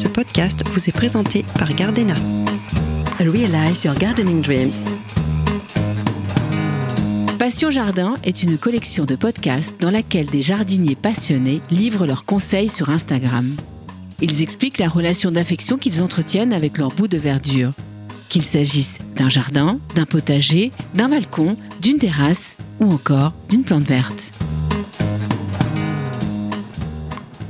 Ce podcast vous est présenté par Gardena. Realize your gardening dreams. Passion Jardin est une collection de podcasts dans laquelle des jardiniers passionnés livrent leurs conseils sur Instagram. Ils expliquent la relation d'affection qu'ils entretiennent avec leur bout de verdure. Qu'il s'agisse d'un jardin, d'un potager, d'un balcon, d'une terrasse ou encore d'une plante verte.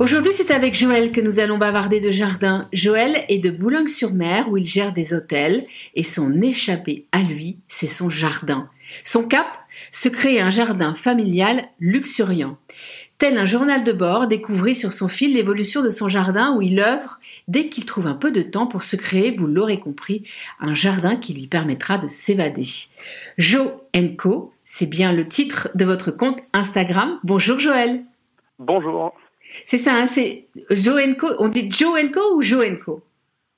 Aujourd'hui, c'est avec Joël que nous allons bavarder de jardin. Joël est de Boulogne-sur-Mer où il gère des hôtels et son échappée à lui, c'est son jardin. Son cap, se créer un jardin familial luxuriant. Tel un journal de bord, découvrir sur son fil l'évolution de son jardin où il œuvre dès qu'il trouve un peu de temps pour se créer, vous l'aurez compris, un jardin qui lui permettra de s'évader. Jo Co, c'est bien le titre de votre compte Instagram. Bonjour Joël. Bonjour. C'est ça, hein, c'est Joe Co. On dit Joe Co ou Joe Co?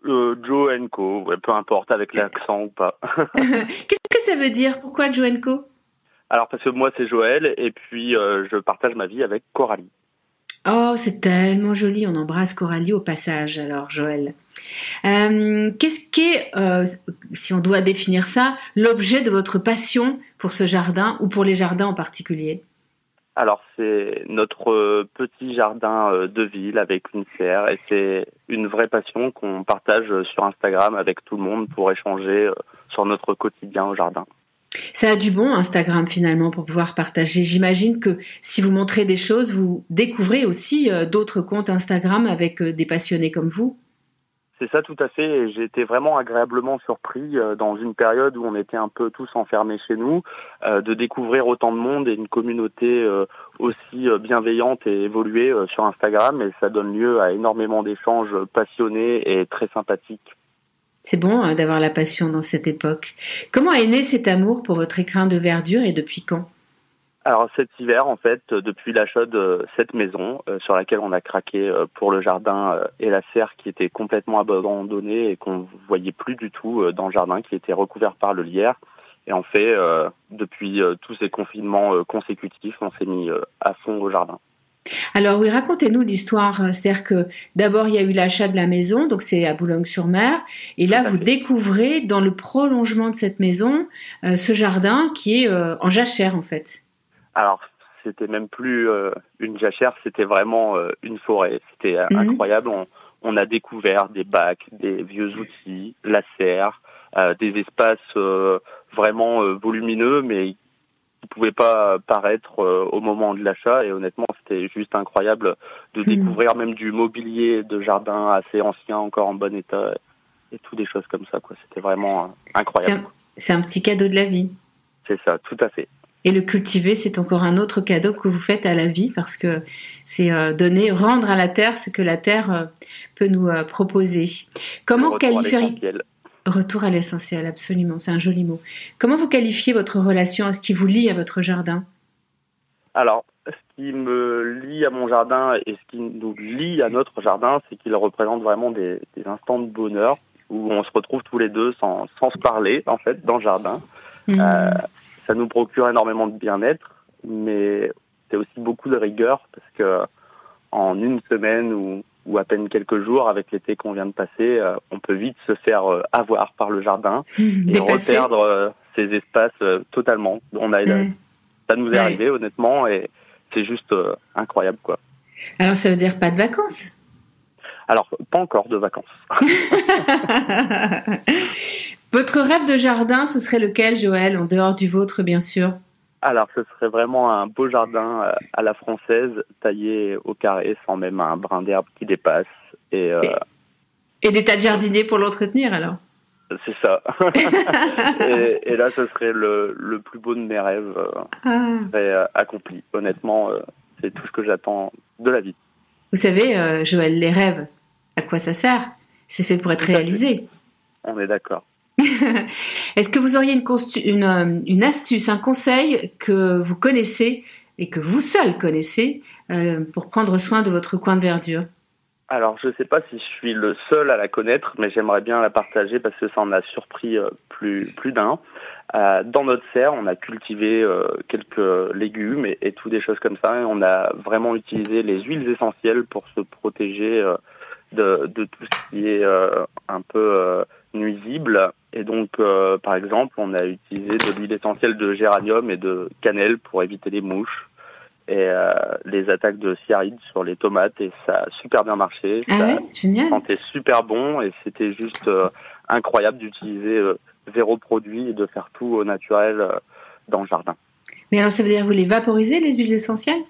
Euh, Joe Co, peu importe avec l'accent ou pas. Qu'est-ce que ça veut dire? Pourquoi Joe Co? Alors parce que moi c'est Joël et puis euh, je partage ma vie avec Coralie. Oh, c'est tellement joli. On embrasse Coralie au passage. Alors Joël. Euh, qu'est-ce qu'est, euh, si on doit définir ça, l'objet de votre passion pour ce jardin ou pour les jardins en particulier? Alors c'est notre euh, petit jardin euh, de ville avec une serre et c'est une vraie passion qu'on partage euh, sur Instagram avec tout le monde pour échanger sur notre quotidien au jardin. Ça a du bon Instagram finalement pour pouvoir partager. J'imagine que si vous montrez des choses, vous découvrez aussi d'autres comptes Instagram avec des passionnés comme vous. C'est ça tout à fait. J'ai été vraiment agréablement surpris euh, dans une période où on était un peu tous enfermés chez nous, euh, de découvrir autant de monde et une communauté euh, aussi bienveillante et évoluée sur Instagram. Et ça donne lieu à énormément d'échanges passionnés et très sympathiques. C'est bon d'avoir la passion dans cette époque. Comment est né cet amour pour votre écrin de verdure et depuis quand? Alors cet hiver, en fait, euh, depuis l'achat de cette maison euh, sur laquelle on a craqué euh, pour le jardin et la serre qui était complètement abandonnée et qu'on voyait plus du tout dans le jardin, qui était recouvert par le lierre. Et en fait, depuis tous ces confinements consécutifs, on s'est mis à fond au jardin. Alors oui, racontez-nous l'histoire. C'est-à-dire que d'abord il y a eu l'achat de la maison, donc c'est à Boulogne-sur-Mer, et là vous découvrez dans le prolongement de cette maison ce jardin qui est en jachère en fait. Alors, c'était même plus euh, une jachère, c'était vraiment euh, une forêt. C'était euh, mhm. incroyable. On, a découvert des bacs, des vieux outils, la serre, des espaces vraiment volumineux, mais qui ne pouvaient pas paraître au moment de l'achat. Et honnêtement, c'était juste incroyable de mhm. découvrir même du mobilier de jardin assez ancien, encore en bon état, et tout des choses comme ça. Quoi. C'était vraiment incroyable. C'est un petit cadeau de la vie. C'est ça, tout à fait. Et le cultiver, c'est encore un autre cadeau que vous faites à la vie parce que c'est euh, donner, rendre à la terre ce que la terre euh, peut nous euh, proposer. Comment qualifier Retour à l'essentiel, absolument, c'est un joli mot. Comment vous qualifiez votre relation à ce qui vous lie à votre jardin? Alors, ce qui me lie à mon jardin et ce qui nous lie à notre jardin, c'est qu'il représente vraiment des, instants de bonheur où on se retrouve tous les deux sans, sans se parler, en fait, dans le jardin. Mmh ça nous procure énormément de bien-être, mais c'est aussi beaucoup de rigueur parce que en une semaine ou, ou à peine quelques jours, avec l'été qu'on vient de passer, euh, on peut vite se faire euh, avoir par le jardin et reperdre euh, ces espaces totalement. On a, Ça nous est arrivé honnêtement et c'est juste incroyable quoi. Alors ça veut dire pas de vacances? Alors, pas encore de vacances. Votre rêve de jardin, ce serait lequel, Joël, en dehors du vôtre, bien sûr? Alors, ce serait vraiment un beau jardin euh, à la française, taillé au carré, sans même un brin d'herbe qui dépasse. Et, euh, et, des tas de jardiniers pour l'entretenir, alors? C'est ça. et, là, ce serait le, le, plus beau de mes rêves euh, ah. accompli. Honnêtement, c'est tout ce que j'attends de la vie. Vous savez, Joël, les rêves, à quoi ça sert? C'est fait pour être réalisé. On est d'accord. Est-ce que vous auriez une, euh, une, astuce, un conseil que vous connaissez et que vous seul connaissez euh, pour prendre soin de votre coin de verdure? Alors, je ne sais pas si je suis le seul à la connaître, mais j'aimerais bien la partager parce que ça en a surpris euh, plus, plus d'un. dans notre serre, on a cultivé quelques légumes et, tout des choses comme ça. On a vraiment utilisé les huiles essentielles pour se protéger de, de tout ce qui est un peu nuisible. Et donc, euh, par exemple, on a utilisé de l'huile essentielle de géranium et de cannelle pour éviter les mouches et euh, les attaques de cyaride sur les tomates. Et ça a super bien marché. Ah ça ouais, génial. sentait super bon et c'était juste euh, incroyable d'utiliser zéro produit et de faire tout au naturel dans le jardin. Mais alors, ça veut dire que vous les vaporisez, les huiles essentielles?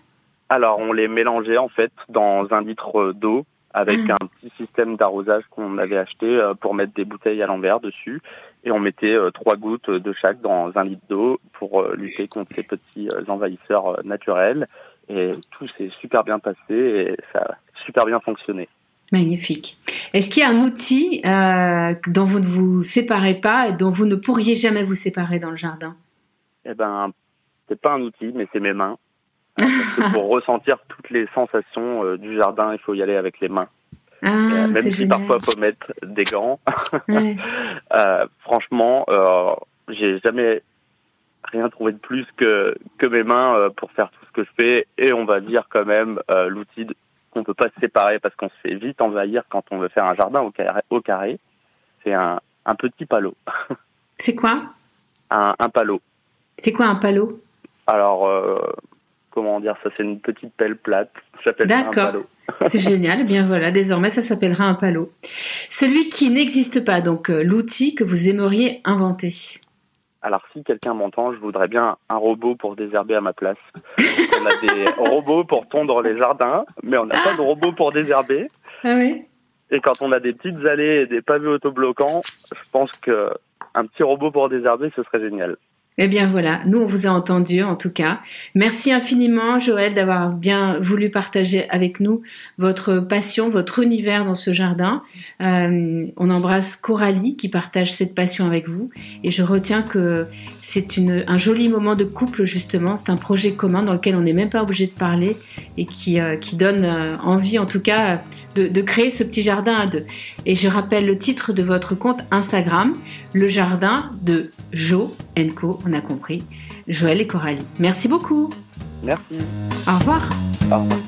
Alors, on les mélangeait en fait dans un litre d'eau avec Ah. un petit système d'arrosage qu'on avait acheté euh, pour mettre des bouteilles à l'envers dessus. Et on mettait euh, trois gouttes de chaque dans un litre d'eau pour euh, lutter contre ces petits envahisseurs naturels. Et tout s'est super bien passé et ça a super bien fonctionné. Magnifique. Est-ce qu'il y a un outil euh, dont vous ne vous séparez pas et dont vous ne pourriez jamais vous séparer dans le jardin? Eh ben, c'est pas un outil, mais c'est mes mains. Parce que pour ressentir toutes les sensations euh, du jardin, il faut y aller avec les mains. Ah, Euh, même si génial. parfois faut mettre des gants. Ouais. Euh, franchement, euh, j'ai jamais rien trouvé de plus que que mes mains euh, pour faire tout ce que je fais. Et on va dire quand même l'outil qu'on peut pas se séparer parce qu'on se fait vite envahir quand on veut faire un jardin au carré. Au carré. C'est un, un petit palot, C'est quoi? Un, un palot. C'est quoi un palot? Alors, comment dire ça C'est une petite pelle plate. J'appelle ça un D'accord. palot. C'est génial. Eh bien voilà, désormais ça s'appellera un palot. Celui qui n'existe pas, donc euh, l'outil que vous aimeriez inventer. Alors, si quelqu'un m'entend, je voudrais bien un robot pour désherber à ma place. on a des robots pour tondre les jardins, mais on n'a pas de robot pour désherber. Ah oui Et quand on a des petites allées et des pavés autobloquants, je pense que un petit robot pour désherber, ce serait génial. Eh bien voilà, nous on vous a entendu en tout cas. Merci infiniment Joël d'avoir bien voulu partager avec nous votre passion, votre univers dans ce jardin. Euh, on embrasse Coralie qui partage cette passion avec vous et je retiens que c'est un joli moment de couple justement. C'est un projet commun dans lequel on n'est même pas obligé de parler et qui, euh, donne euh, envie en tout cas de, de créer ce petit jardin à deux. Et je rappelle le titre de votre compte Instagram, le jardin de Jo Co. On a compris. Joël et Coralie. Merci beaucoup. Merci. Au revoir. Au revoir.